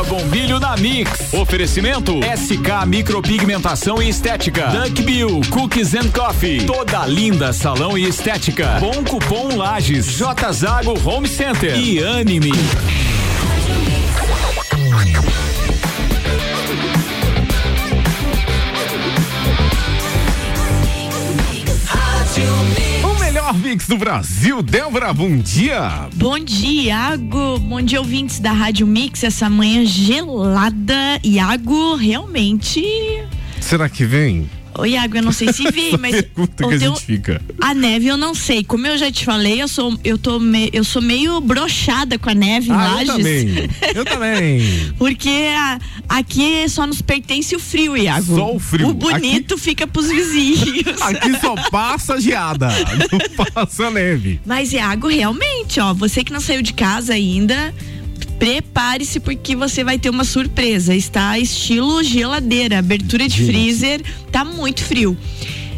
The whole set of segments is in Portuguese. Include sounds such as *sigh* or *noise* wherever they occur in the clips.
Bombilho na Mix. Oferecimento SK Micropigmentação e Estética. Duck Bill Cookies and Coffee. Toda linda salão e estética. Bom cupom Lages. J Zago Home Center e Anime. O melhor mix do Brasil, Débora, bom dia. Bom dia, Iago. Bom dia, ouvintes da Rádio Mix. Essa manhã gelada. Iago, realmente. Será que vem? Ô, Iago, eu não sei se vi, mas. Pergunta que a gente fica. A neve eu não sei. Como eu já te falei, eu sou, eu tô me, eu sou meio brochada com a neve em Ah, eu Lages. também. Eu também. *laughs* Porque a- aqui só nos pertence o frio, Iago. Só o frio. O bonito fica pros vizinhos. *laughs* Aqui só passa geada, não *laughs* passa neve. Mas, Iago, realmente, ó, você que não saiu de casa ainda, prepare-se porque você vai ter uma surpresa. Está estilo geladeira, abertura de freezer, tá muito frio.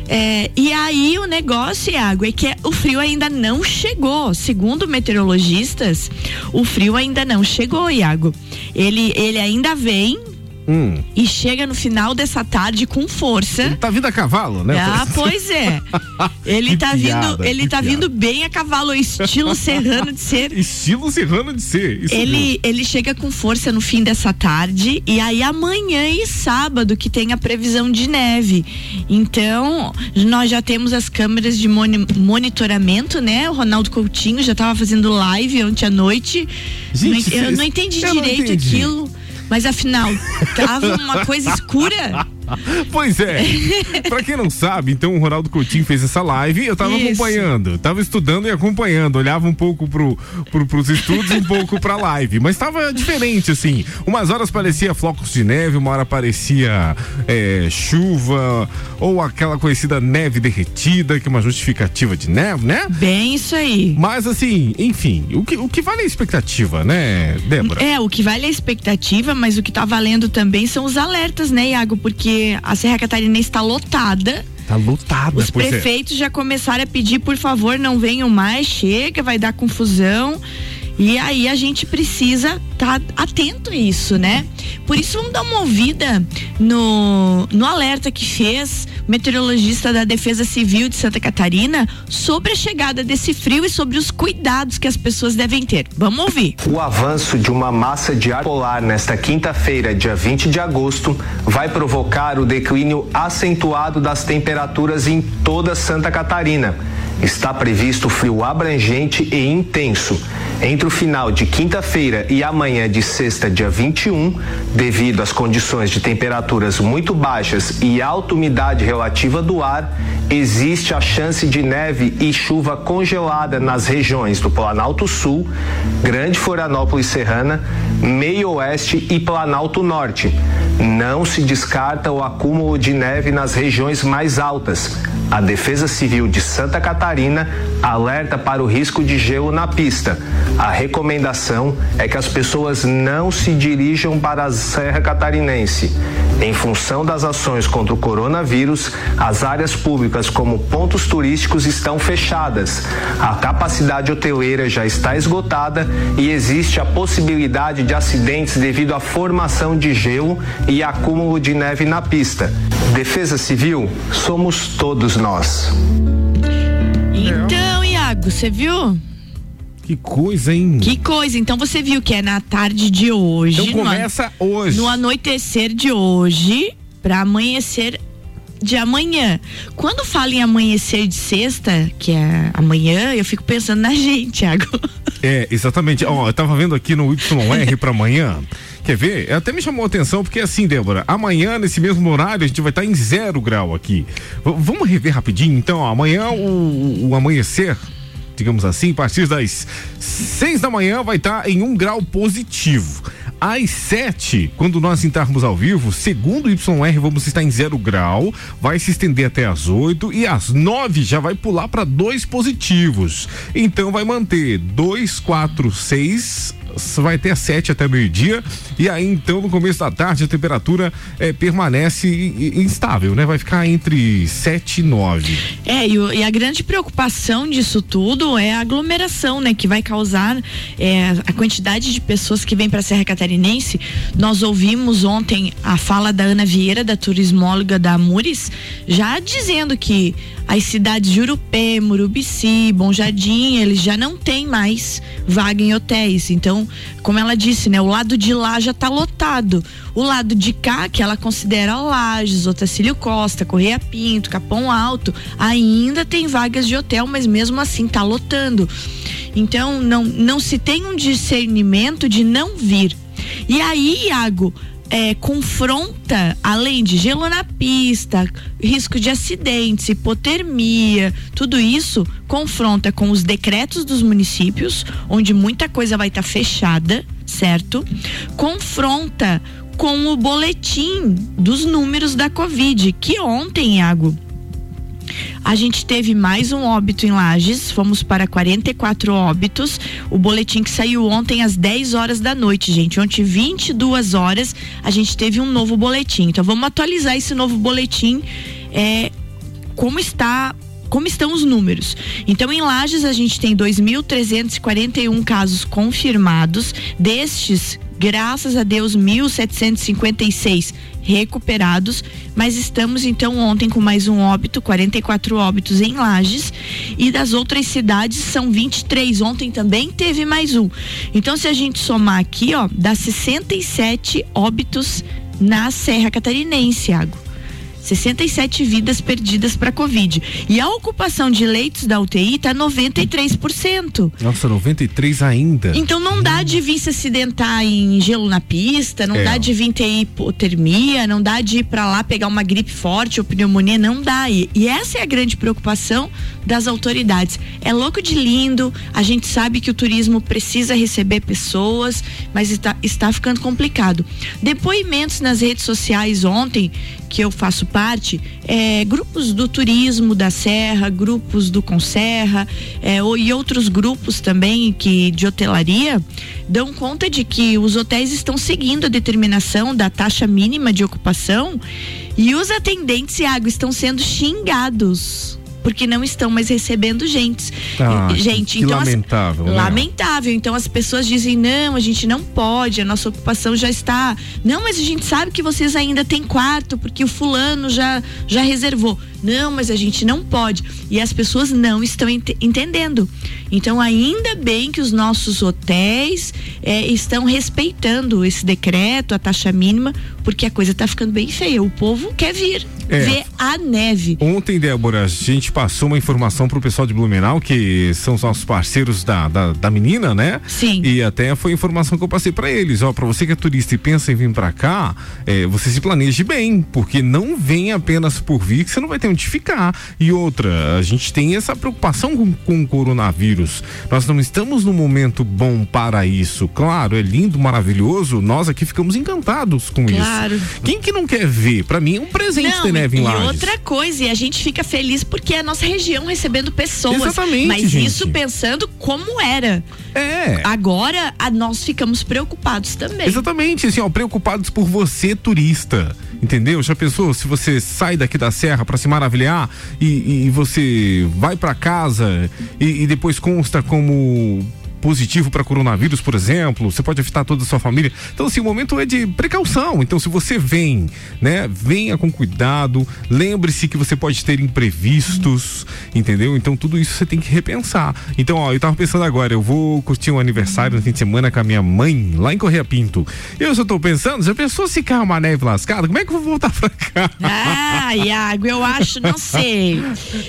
É, e aí o negócio, Iago, é que o frio ainda não chegou. Segundo meteorologistas, o frio ainda não chegou, Iago. Ele, ele ainda vem Hum, e chega no final dessa tarde com força. tá vindo a cavalo, né? Ah, pois é. *laughs* Ele tá piada, vindo, ele tá piada. vindo bem a cavalo, estilo *laughs* serrano de ser. Estilo serrano de ser. Isso Ele, ele chega com força no fim dessa tarde e aí amanhã e sábado que tem a previsão de neve. Então, nós já temos as câmeras de moni- monitoramento, né? O Ronaldo Coutinho já tava fazendo live ontem à noite. Gente, eu não entendi eu não direito entendi. aquilo. Mas afinal, tava uma coisa escura. *laughs* Pois é. *laughs* pra quem não sabe, então o Ronaldo Coutinho fez essa live eu tava Isso. acompanhando. Tava estudando e acompanhando. Olhava um pouco pro, pro, pros estudos e um pouco pra live. Mas tava diferente, assim. Umas horas parecia flocos de neve, uma hora parecia é, chuva, ou aquela conhecida neve derretida, que é uma justificativa de neve, né? Bem isso aí. Mas assim, enfim, o que, o que vale a expectativa, né, Débora? É, o que vale é a expectativa, mas o que tá valendo também são os alertas, né, Iago? Porque a Serra Catarinense está lotada. Tá lotada, Os é. prefeitos já começaram a pedir, por favor, não venham mais, chega, vai dar confusão. E aí a gente precisa estar atento a isso, né? Por isso vamos dar uma ouvida no, no alerta que fez o meteorologista da Defesa Civil de Santa Catarina sobre a chegada desse frio e sobre os cuidados que as pessoas devem ter. Vamos ouvir. O avanço de uma massa de ar polar nesta quinta-feira, dia 20 de agosto, vai provocar o declínio acentuado das temperaturas em toda Santa Catarina. Está previsto frio abrangente e intenso. Entre o final de quinta-feira e amanhã de sexta, dia 21, devido às condições de temperaturas muito baixas e alta umidade relativa do ar, existe a chance de neve e chuva congelada nas regiões do Planalto Sul, Grande Florianópolis Serrana, Meio Oeste e Planalto Norte. Não se descarta o acúmulo de neve nas regiões mais altas. A Defesa Civil de Santa Catarina alerta para o risco de gelo na pista. A recomendação é que as pessoas não se dirijam para a Serra Catarinense. Em função das ações contra o coronavírus, as áreas públicas como pontos turísticos estão fechadas. A capacidade hoteleira já está esgotada e existe a possibilidade de acidentes devido à formação de gelo e acúmulo de neve na pista. Defesa Civil, somos todos nós. Então, Iago, você viu? Que coisa, hein? Que coisa. Então você viu que é na tarde de hoje. Então no começa hoje. No anoitecer de hoje, para amanhecer de amanhã. Quando fala em amanhecer de sexta, que é amanhã, eu fico pensando na *laughs* gente, Thiago. É, exatamente. Ó, eu tava vendo aqui no YR pra amanhã. Quer ver? Até me chamou a atenção, porque assim, Débora, amanhã, nesse mesmo horário, a gente vai estar em zero grau aqui. V- vamos rever rapidinho, então, ó, amanhã o, o amanhecer, digamos assim, a partir das seis da manhã vai estar em um grau positivo. Às sete, quando nós entrarmos ao vivo, segundo o YR, vamos estar em zero grau, vai se estender até às oito e às nove já vai pular para dois positivos. Então vai manter dois, quatro, seis vai até 7 até meio-dia. E aí, então, no começo da tarde, a temperatura é, permanece instável, né? Vai ficar entre 7 e 9. É, e, e, a grande preocupação disso tudo é a aglomeração, né? Que vai causar é, a quantidade de pessoas que vêm para a Serra Catarinense. Nós ouvimos ontem a fala da Ana Vieira, da turismóloga da Amures, já dizendo que as cidades de Urupê, Murubici, Bom Jardim, eles já não têm mais vaga em hotéis. Então, como ela disse, né, o lado de lá já está lotado. O lado de cá, que ela considera Lages, Otacílio Costa, Correia Pinto, Capão Alto, ainda tem vagas de hotel, mas mesmo assim está lotando. Então, não, não se tem um discernimento de não vir. E aí, Iago, é, confronta, além de gelo na pista, risco de acidentes, hipotermia, tudo isso confronta com os decretos dos municípios, onde muita coisa vai estar tá fechada, certo? Confronta com o boletim dos números da Covid, que ontem, Iago, a gente teve mais um óbito em Lages, fomos para 44 óbitos. O boletim que saiu ontem às 10 horas da noite, gente. Ontem, 22 horas, a gente teve um novo boletim. Então vamos atualizar esse novo boletim. É, como está como estão os números. Então, em Lages, a gente tem 2.341 casos confirmados. Destes, graças a Deus, 1.756 recuperados, mas estamos então ontem com mais um óbito, 44 óbitos em Lages, e das outras cidades são 23. Ontem também teve mais um. Então, se a gente somar aqui, ó, dá 67 óbitos na Serra Catarinense, Iago. 67 vidas perdidas para Covid. E a ocupação de leitos da UTI está 93%. Nossa, 93 ainda. Então não dá de vir se acidentar em gelo na pista, não é. dá de vir ter hipotermia, não dá de ir para lá pegar uma gripe forte ou pneumonia, não dá. E, e essa é a grande preocupação das autoridades. É louco de lindo, a gente sabe que o turismo precisa receber pessoas, mas está, está ficando complicado. Depoimentos nas redes sociais ontem que eu faço parte, é, grupos do turismo da Serra, grupos do Conserra é, e outros grupos também que de hotelaria dão conta de que os hotéis estão seguindo a determinação da taxa mínima de ocupação e os atendentes, Iago, estão sendo xingados porque não estão mais recebendo gente. Ah, gente, então lamentável. As, né? Lamentável. Então as pessoas dizem: "Não, a gente não pode, a nossa ocupação já está. Não, mas a gente sabe que vocês ainda têm quarto porque o fulano já já reservou. Não, mas a gente não pode. E as pessoas não estão ent entendendo. Então, ainda bem que os nossos hotéis é, estão respeitando esse decreto, a taxa mínima, porque a coisa está ficando bem feia. O povo quer vir é. ver a neve. Ontem, Débora, a gente passou uma informação para o pessoal de Blumenau, que são os nossos parceiros da, da, da, menina, né? Sim. E até foi informação que eu passei para eles. Ó, para você que é turista e pensa em vir para cá, é, você se planeje bem, porque não vem apenas por vir que você não vai ter onde ficar. E outra, a gente tem essa preocupação com, com o coronavírus. Nós não estamos num momento bom para isso. Claro, é lindo, maravilhoso. Nós aqui ficamos encantados com claro. isso. Quem que não quer ver? Para mim é um presente não, ter neve em E Lages. outra coisa, e a gente fica feliz porque é nossa região recebendo pessoas. Exatamente. Mas gente. isso pensando como era. É. Agora, a, nós ficamos preocupados também. Exatamente, assim, ó, preocupados por você, turista. Entendeu? Já pensou se você sai daqui da serra para se maravilhar e, e, você vai para casa e, e depois consta como positivo para coronavírus, por exemplo, você pode afetar toda a sua família. Então, assim, o momento é de precaução. Então, se você vem, né, venha com cuidado, lembre-se que você pode ter imprevistos, entendeu? Então, tudo isso você tem que repensar. Então, ó, eu tava pensando agora, eu vou curtir um aniversário no fim de semana com a minha mãe, lá em Correia Pinto. Eu só tô pensando, já pensou se cair uma neve lascada? Como é que eu vou voltar pra cá? Ah, Iago, eu acho, não sei.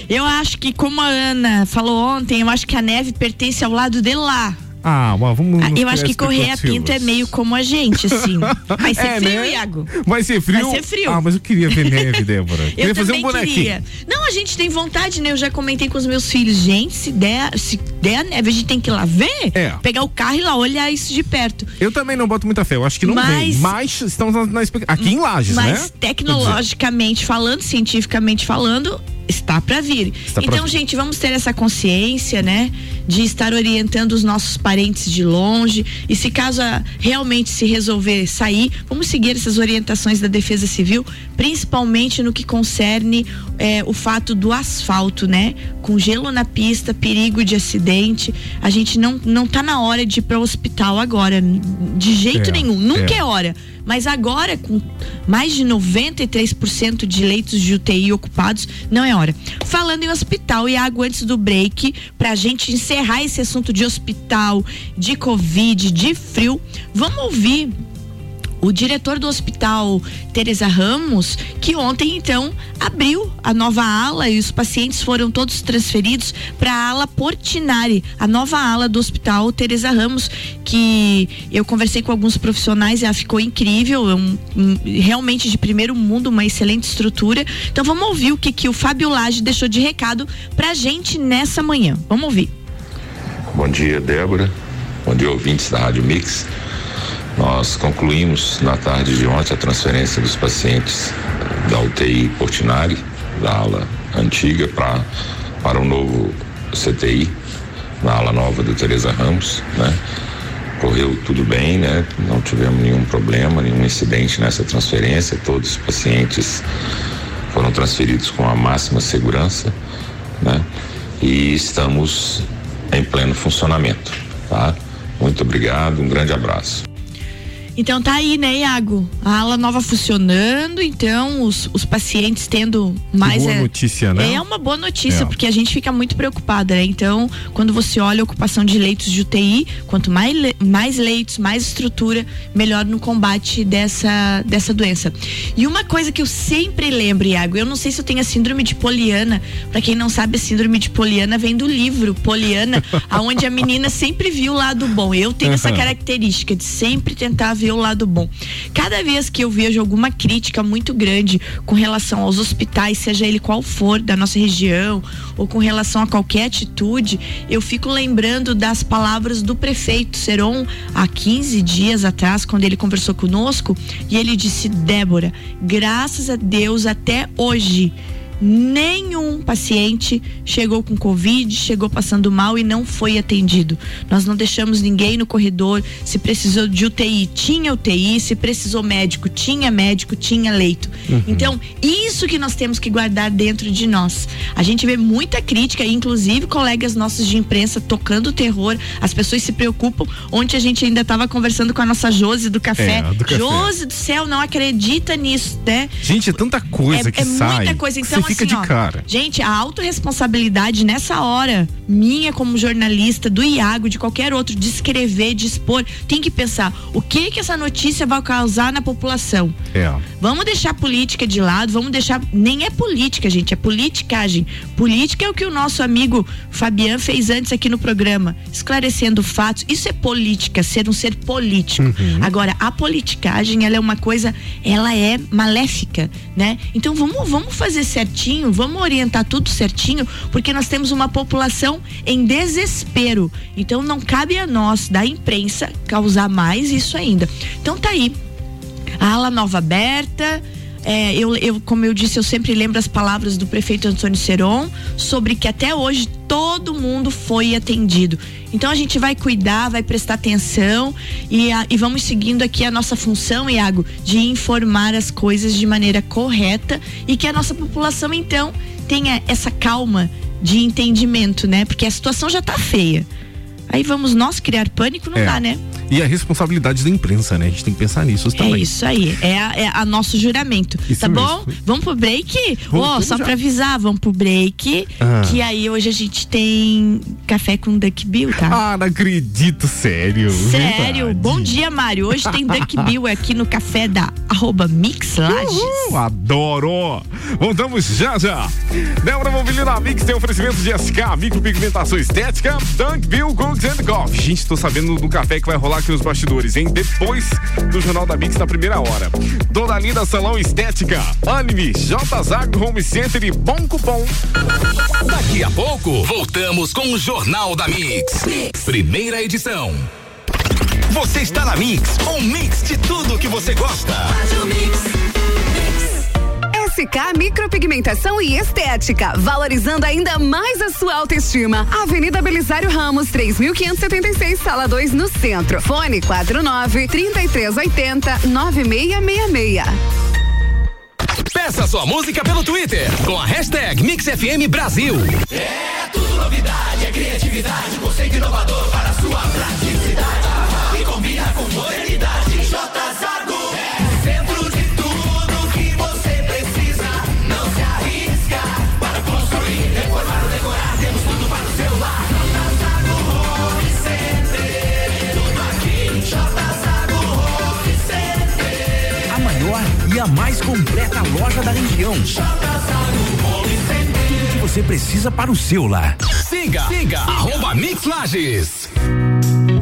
Eu acho que, como a Ana falou ontem, eu acho que a neve pertence ao lado de lá. Ah, mas vamos. Ah, eu acho que correr a pinto é meio como a gente, assim. *laughs* Vai ser é, frio, né? Iago. Vai ser frio? Vai ser frio. Ah, mas eu queria ver neve, Débora. *laughs* eu queria fazer um bonequinho. Queria. Não, a gente tem vontade, né? Eu já comentei com os meus filhos. Gente, se der, se der a neve, a gente tem que ir lá ver. É. Pegar o carro e lá olhar isso de perto. Eu também não boto muita fé. Eu acho que não mas, vem. Mas estamos na, aqui em Lages, mas né? Mas tecnologicamente falando, cientificamente falando, está para vir. Está então, gente, vamos ter essa consciência, né? De estar orientando os nossos parentes de longe. E se caso realmente se resolver sair, vamos seguir essas orientações da Defesa Civil, principalmente no que concerne é, o fato do asfalto, né? Com gelo na pista, perigo de acidente. A gente não, não tá na hora de ir para o hospital agora, de jeito é, nenhum. Nunca é. é hora. Mas agora, com mais de 93% de leitos de UTI ocupados, não é hora. Falando em hospital, Iago, antes do break, para a gente encerrar esse assunto de hospital, de Covid, de frio, vamos ouvir o diretor do hospital Teresa Ramos, que ontem então abriu a nova ala e os pacientes foram todos transferidos para a ala Portinari, a nova ala do hospital Teresa Ramos, que eu conversei com alguns profissionais e ela ficou incrível, é um, um, realmente de primeiro mundo, uma excelente estrutura. Então vamos ouvir o que que o Fábio Lage deixou de recado pra gente nessa manhã. Vamos ouvir. Bom dia, Débora. Bom dia, ouvintes da Rádio Mix. Nós concluímos na tarde de ontem a transferência dos pacientes da UTI Portinari, da ala antiga, pra, para o novo CTI, na ala nova do Teresa Ramos, né? Correu tudo bem, né? Não tivemos nenhum problema, nenhum incidente nessa transferência. Todos os pacientes foram transferidos com a máxima segurança, né? E estamos em pleno funcionamento, tá? Muito obrigado, um grande abraço. Então tá aí, né, Iago? A ala nova funcionando, então os, os pacientes tendo mais. Boa é, notícia, né? É uma boa notícia, é. porque a gente fica muito preocupada, né? Então, quando você olha a ocupação de leitos de UTI, quanto mais, mais leitos, mais estrutura, melhor no combate dessa, dessa doença. E uma coisa que eu sempre lembro, Iago, eu não sei se eu tenho a síndrome de Poliana. Para quem não sabe, a síndrome de Poliana vem do livro Poliana, *laughs* aonde a menina sempre viu o lado bom. Eu tenho essa característica de sempre tentar ver ver o lado bom. Cada vez que eu vejo alguma crítica muito grande com relação aos hospitais, seja ele qual for da nossa região, ou com relação a qualquer atitude, eu fico lembrando das palavras do prefeito Seron há 15 dias atrás, quando ele conversou conosco, e ele disse: Débora, graças a Deus até hoje nenhum paciente chegou com Covid, chegou passando mal e não foi atendido. Nós não deixamos ninguém no corredor. Se precisou de UTI, tinha UTI. Se precisou médico, tinha médico, tinha leito. Uhum. Então, isso que nós temos que guardar dentro de nós. A gente vê muita crítica, inclusive colegas nossos de imprensa tocando terror. As pessoas se preocupam. Ontem a gente ainda estava conversando com a nossa Josi do café. É, do Josi do céu, não acredita nisso, né? Gente, é tanta coisa é, que é sai. É muita coisa. Então, fica assim, de cara. Gente, a autorresponsabilidade nessa hora, minha como jornalista, do Iago, de qualquer outro, de escrever, de expor, tem que pensar o que que essa notícia vai causar na população. É. Vamos deixar a política de lado, vamos deixar. Nem é política, gente, é politicagem. Política é o que o nosso amigo Fabian fez antes aqui no programa, esclarecendo fatos. Isso é política, ser um ser político. Uhum. Agora, a politicagem, ela é uma coisa, ela é maléfica, né? Então vamos, vamos fazer certo certinho, vamos orientar tudo certinho, porque nós temos uma população em desespero. Então não cabe a nós, da imprensa, causar mais isso ainda. Então tá aí. A ala nova aberta, é, eu, eu, como eu disse, eu sempre lembro as palavras do prefeito Antônio Seron sobre que até hoje todo mundo foi atendido. Então a gente vai cuidar, vai prestar atenção e, a, e vamos seguindo aqui a nossa função, Iago, de informar as coisas de maneira correta e que a nossa população então tenha essa calma de entendimento, né? Porque a situação já está feia. Aí vamos nós criar pânico, não é. dá, né? E a responsabilidade da imprensa, né? A gente tem que pensar nisso também. É isso aí, é a, é a nosso juramento. Isso tá mesmo. bom? Vamos pro break? Ó, oh, só já. pra avisar, vamos pro break. Ah. Que aí hoje a gente tem café com Duck Bill, tá? Ah, não acredito, sério. Sério. Verdade. Bom dia, Mário. Hoje tem Duck *laughs* Bill aqui no café da arroba Mix Lages. Uhul, adoro! Voltamos já já. Débora Mobilina Mix tem oferecimento de SK, micropigmentação estética, Dunk Bill Cooks and Coffee. Gente, tô sabendo do café que vai rolar aqui nos bastidores, hein? Depois do Jornal da Mix na primeira hora. Dona Linda Salão Estética, Anime, J Zago Home Center e Bom Cupom. Daqui a pouco, voltamos com o Jornal da mix. mix. Primeira edição. Você está na Mix, um mix de tudo que você gosta. SK Micropigmentação e Estética, valorizando ainda mais a sua autoestima. Avenida Belisário Ramos, 3576, sala 2 no centro. Fone 49 3380 9666. Peça sua música pelo Twitter com a hashtag MixFM Brasil. É tudo novidade, é criatividade, conceito inovador para sua praticidade. E combina com modernidade. J a mais completa loja da região. Tudo que você precisa para o seu lar. Siga, siga, arroba Mix Lages.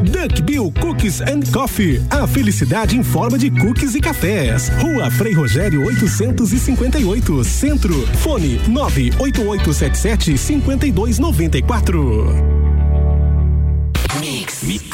Duck Bill Cookies and Coffee. A felicidade em forma de cookies e cafés. Rua Frei Rogério 858, Centro. Fone 98877 5294. Mix. Mix.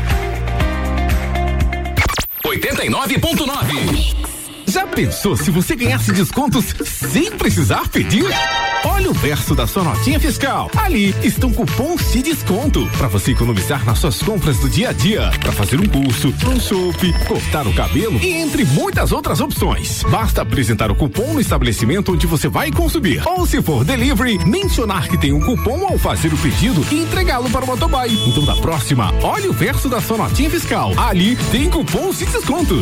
89.9. Já pensou se você ganhasse descontos sem precisar pedir? Olha o verso da sua notinha fiscal. Ali estão cupons de desconto para você economizar nas suas compras do dia a dia, para fazer um curso, um chopp, cortar o cabelo e entre muitas outras opções. Basta apresentar o cupom no estabelecimento onde você vai consumir. Ou se for delivery, mencionar que tem um cupom ao fazer o pedido e entregá-lo para o motoboy. Então da próxima, olha o verso da sua notinha fiscal. Ali tem cupons de desconto.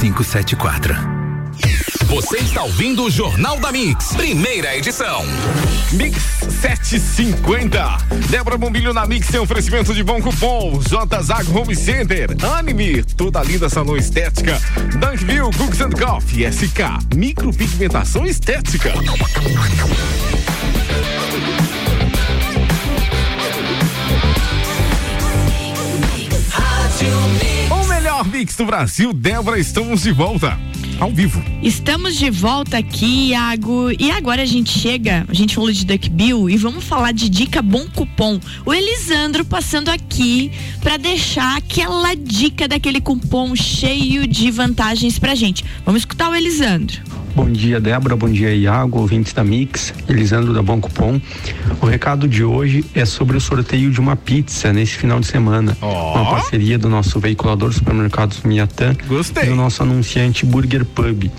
574. Você está ouvindo o Jornal da Mix, primeira edição. Mix 750. Débora Bombilho na Mix tem oferecimento de bom cupom. J Zag Home Center. Anime, toda linda salão estética. Dunkville Cooks and Coffee. SK, micropigmentação estética. O melhor mix do Brasil, Débora, estamos de volta. Ao vivo. Estamos de volta aqui, Iago. E agora a gente chega, a gente falou de Duck Bill e vamos falar de dica bom cupom. O Elisandro passando aqui para deixar aquela dica daquele cupom cheio de vantagens pra gente. Vamos escutar o Elisandro. Bom dia, Débora. Bom dia, Iago, ouvintes da Mix, Elisandro da Bom Cupom. O recado de hoje é sobre o sorteio de uma pizza nesse final de semana. Oh. Uma parceria do nosso veiculador supermercados Miatã Gostei. e do nosso anunciante Burger Pub.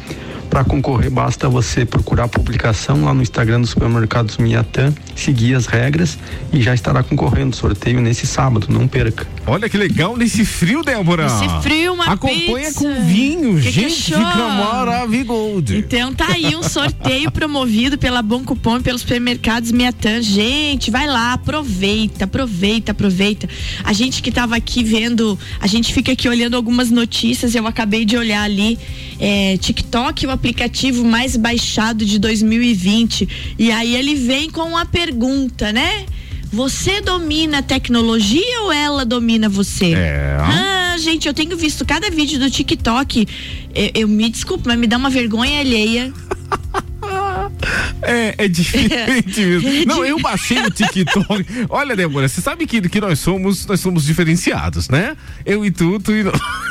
Para concorrer, basta você procurar a publicação lá no Instagram do Supermercados Miatã, seguir as regras e já estará concorrendo. Sorteio nesse sábado, não perca. Olha que legal nesse frio, Débora. Nesse frio, uma Acompanha pizza. com vinho, Que que gente, achou? fica maravilhoso. Então tá aí um sorteio promovido pela Bom Cupom e pelos supermercados Miatã. Gente, vai lá, aproveita, aproveita, aproveita. A gente que tava aqui vendo, a gente fica aqui olhando algumas notícias, eu acabei de olhar ali, é, TikTok, o aplicativo mais baixado de 2020. E aí ele vem com uma pergunta, né? Você domina a tecnologia ou ela domina você? É. Ah, gente, eu tenho visto cada vídeo do TikTok. Eu, eu me desculpo, mas me dá uma vergonha alheia. *laughs* É, é diferente mesmo. *laughs* Não, eu baixei o TikTok. Olha, Débora, você sabe que, que nós somos, nós somos diferenciados, né? Eu e tu, tu e. *laughs*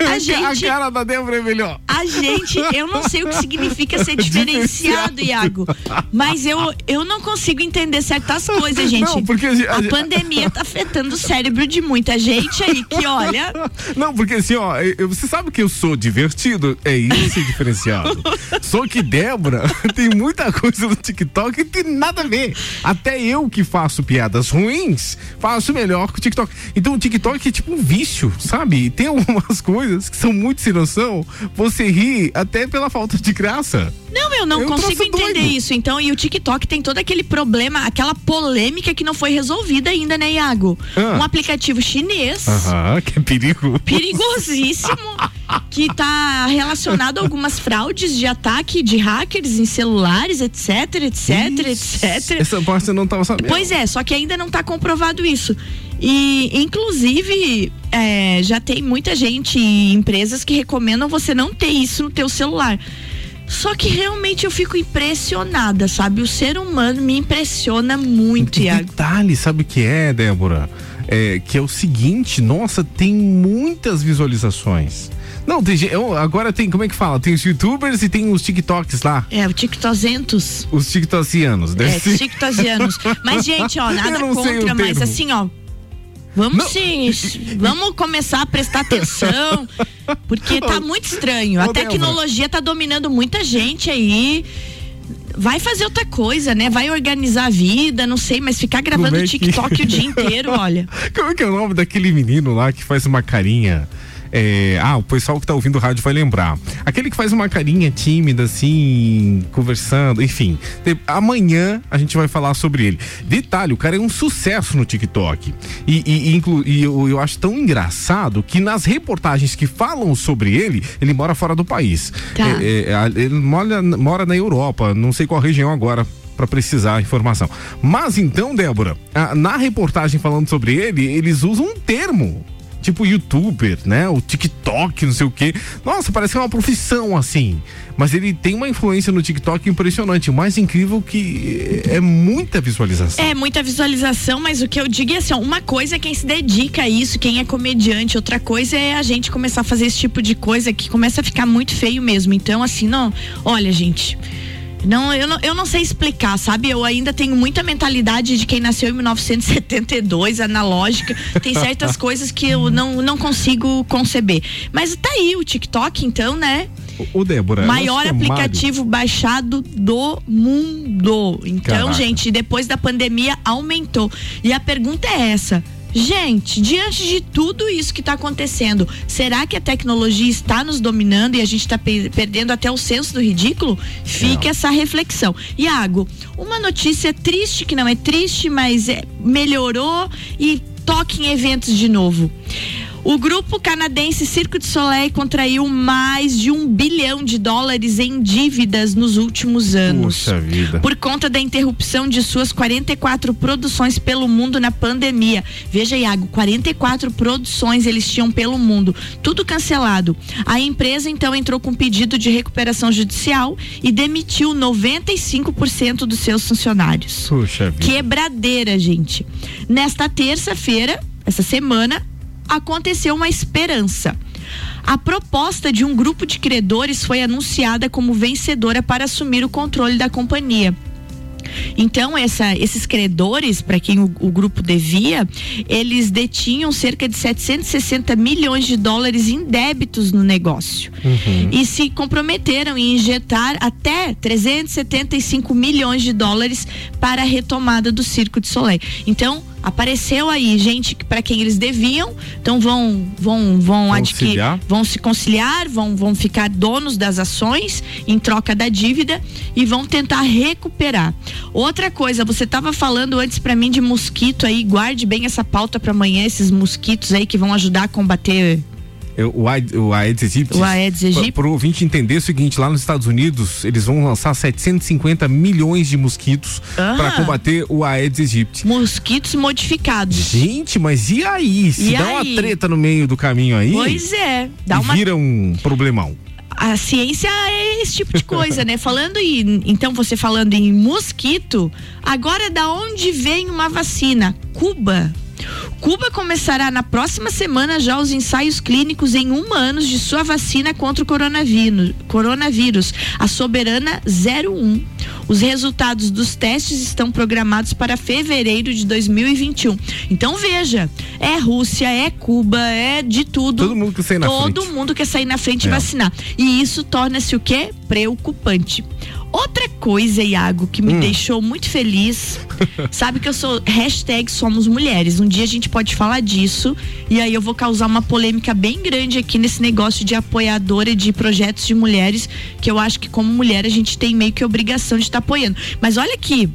*laughs* A gente. A cara da Débora é melhor. A gente, eu não sei o que significa ser *laughs* diferenciado, Iago. Mas eu, eu não consigo entender certas coisas, gente. Não, porque a a pandemia tá afetando o cérebro de muita gente aí que, olha. *laughs* Não, porque assim, ó, eu- você sabe que eu sou divertido, é isso diferenciado. Só que Débora tem muita coisa no TikTok que tem nada a ver. Até eu que faço piadas ruins, faço melhor que o TikTok. Então o TikTok é tipo um vício, sabe? Tem algumas coisas que são muito sem noção. Você ri até pela falta de graça. Não, eu não Eu consigo troço entender doido. isso. Então, e o TikTok tem todo aquele problema, aquela polêmica que não foi resolvida ainda, né, Iago? Ah. Um aplicativo chinês. Aham, que é perigo. perigosíssimo *laughs* que está relacionado a algumas fraudes de ataque de hackers em celulares, etc, etc, etc. Essa parte eu não tava sabendo. Pois é, só que ainda não está comprovado isso. E, inclusive, é, já tem muita gente e empresas que recomendam você não ter isso no teu celular. Só que realmente eu fico impressionada, sabe? O ser humano me impressiona muito, Iago. Detalhe, sabe o que é, Débora? É, que é o seguinte, nossa, tem muitas visualizações. Não, tem, agora tem, como é que fala? Tem os youtubers e tem os TikToks lá. É, o TikTozentos. Os TikTokianos, deve É, ser. TikTokianos. Mas, gente, ó, *laughs* nada não contra, mas termo. assim, ó. Vamos sim, vamos começar a prestar atenção, porque tá *laughs* muito estranho. A tecnologia tá dominando muita gente aí. Vai fazer outra coisa, né? Vai organizar a vida, não sei, mas ficar gravando é que- TikTok o dia inteiro, *laughs* olha. Como é que é o nome daquele menino lá que faz uma carinha? É, ah, o pessoal que tá ouvindo o rádio vai lembrar. Aquele que faz uma carinha tímida, assim, conversando, enfim. Amanhã a gente vai falar sobre ele. Detalhe, o cara é um sucesso no TikTok. E, e, inclu- e eu, eu acho tão engraçado que nas reportagens que falam sobre ele, ele mora fora do país. Tá. É, é, a- ele mora, mora na Europa, não sei qual região agora para precisar a informação. Mas então, Débora, na reportagem falando sobre ele, eles usam um termo. Tipo youtuber, né? O TikTok, não sei o quê. Nossa, parece que é uma profissão assim. Mas ele tem uma influência no TikTok impressionante. O mais incrível que é muita visualização. É muita visualização, mas o que eu digo é assim, uma coisa é quem se dedica a isso, quem é comediante, outra coisa é a gente começar a fazer esse tipo de coisa que começa a ficar muito feio mesmo. Então, assim, não, olha, gente. Não, eu não, eu não sei explicar, sabe? Eu ainda tenho muita mentalidade de quem nasceu em 1972, analógica. Tem certas *laughs* coisas que eu não, não consigo conceber. Mas tá aí o TikTok, então, né? O Débora. Maior aplicativo baixado do mundo. Então, Caraca. gente, depois da pandemia aumentou. E a pergunta é essa. Gente, diante de tudo isso que está acontecendo, será que a tecnologia está nos dominando e a gente está perdendo até o senso do ridículo? Fica essa reflexão. Iago, uma notícia triste que não é triste, mas é, melhorou e toque em eventos de novo. O grupo canadense Circo de Soleil contraiu mais de um bilhão de dólares em dívidas nos últimos anos. Puxa vida. Por conta da interrupção de suas 44 produções pelo mundo na pandemia. Veja, Iago, 44 produções eles tinham pelo mundo, tudo cancelado. A empresa então entrou com pedido de recuperação judicial e demitiu 95% dos seus funcionários. Puxa vida. Quebradeira, gente. Nesta terça-feira, essa semana, aconteceu uma esperança. A proposta de um grupo de credores foi anunciada como vencedora para assumir o controle da companhia. Então, essa- esses credores, para quem o, o grupo devia, eles detinham cerca de 760 milhões de dólares em débitos no negócio e se comprometeram em injetar até 375 milhões de dólares para a retomada do Circo de Soleil. Então, apareceu aí gente para quem eles deviam, então vão vão vão adquirir, vão se conciliar, vão vão ficar donos das ações em troca da dívida e vão tentar recuperar. Outra coisa, você estava falando antes para mim de mosquito aí, guarde bem essa pauta para amanhã, esses mosquitos aí que vão ajudar a combater o, Aed- o Aedes aegypti. O Aedes aegypti. Para o ouvinte entender o seguinte, lá nos Estados Unidos, eles vão lançar 750 milhões de mosquitos Ah. para combater o Aedes aegypti. mosquitos modificados. Gente, mas e aí? Se E dá aí? uma treta no meio do caminho aí, Pois é, dá e uma vira um problemão. a ciência é esse tipo de coisa, né? Falando em, então você falando em mosquito, agora da onde vem uma vacina? Cuba. Cuba começará na próxima semana já os ensaios clínicos em humanos de sua vacina contra o coronavírus, coronavírus a Soberana 01. Os resultados dos testes estão programados para fevereiro de 2021. Então veja, é Rússia, é Cuba, é de tudo. Todo mundo quer sair na Todo frente. mundo quer sair na frente e É. vacinar. E isso torna-se o quê? Preocupante. Outra coisa, Iago, que me Hum. deixou muito feliz, *laughs* sabe que eu sou hashtag Somos Mulheres. Um dia a gente pode falar disso e aí eu vou causar uma polêmica bem grande aqui nesse negócio de apoiadora de projetos de mulheres, que eu acho que como mulher a gente tem meio que obrigação de estar apoiando. Mas olha aqui,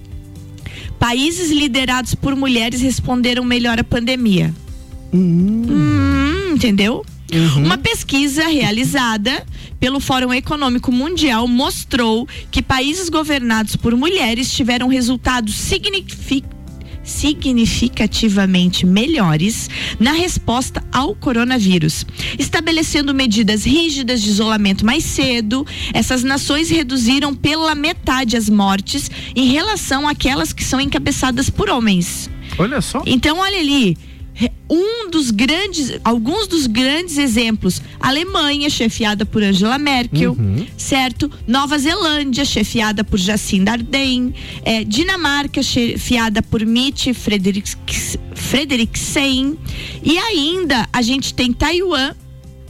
países liderados por mulheres responderam melhor à pandemia. Hum, entendeu? Uma pesquisa realizada pelo Fórum Econômico Mundial mostrou que países governados por mulheres tiveram resultados significativos significativamente melhores na resposta ao coronavírus, estabelecendo medidas rígidas de isolamento mais cedo. Essas nações reduziram pela metade as mortes em relação àquelas que são encabeçadas por homens. Olha só. Então, olha ali. Um dos grandes, alguns dos grandes exemplos, Alemanha, chefiada por Angela Merkel, certo? Nova Zelândia, chefiada por Jacinda Ardern, eh, Dinamarca, chefiada por Mitch Frederiksen, e ainda a gente tem Taiwan,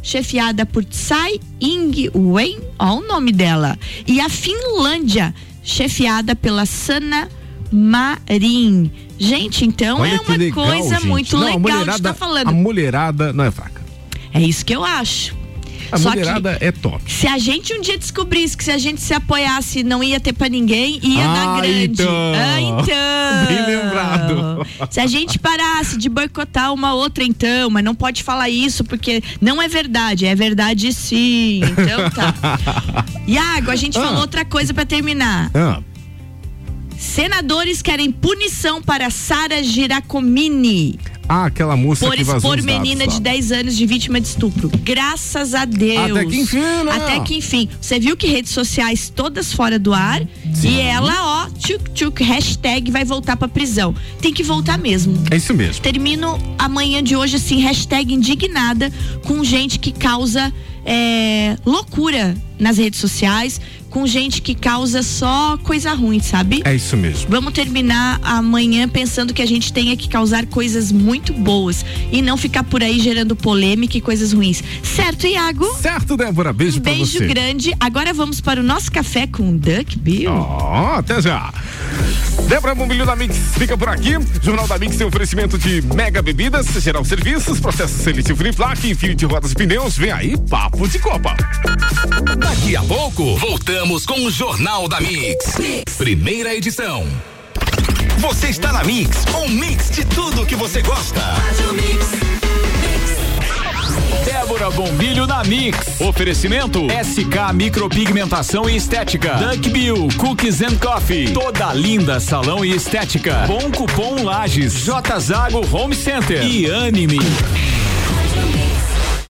chefiada por Tsai Ing-wen, ó o nome dela, e a Finlândia, chefiada pela Sana Marin. Gente, então Olha é uma legal, coisa gente. muito Não, legal de mulherada- estar falando. A mulherada não é fraca. É isso que eu acho. A Só mulherada é top. Se a gente um dia descobrisse que se a gente se apoiasse não ia ter pra ninguém, ia Ah, dar grande. então. Ah, então. Bem lembrado. *laughs* Se a gente parasse de boicotar uma outra, então, mas não pode falar isso porque não é verdade. É verdade sim. Então tá. *laughs* Iago, a gente Ah. falou outra coisa pra terminar. Ah, Senadores querem punição para Sara Giracomini ah, aquela moça por expor dados menina lá. de 10 anos de vítima de estupro. Graças a Deus. Até que enfim, né? Até que enfim. Você viu que redes sociais todas fora do ar e ela, ó, tchuk tchuk, hashtag vai voltar pra prisão. Tem que voltar mesmo. É isso mesmo. Termino amanhã de hoje assim, hashtag indignada com gente que causa é, loucura nas redes sociais, com gente que causa só coisa ruim, sabe? É isso mesmo. Vamos terminar amanhã pensando que a gente tenha que causar coisas muito boas e não ficar por aí gerando polêmica e coisas ruins. Certo, Iago? Certo, Débora. Beijo Um pra beijo você. grande. Agora vamos para o nosso café com Duck Bill. Ó, até já. Débora Bombilho da Mix fica por aqui. Jornal da Mix tem oferecimento de mega bebidas, geral serviços, processo seletivo Uniplac, Infinity Rodas e Pneus. Vem aí, papo de Copa. Daqui a pouco, voltamos com o Jornal da Mix. Primeira edição. Você está na Mix, um mix de tudo que você gosta. Débora Bombilho na Mix. Oferecimento SK Micropigmentação e Estética. Duck Bill Cookies and Coffee. Toda linda salão e estética. Bom cupom Lages. J Zago Home Center. E Anime.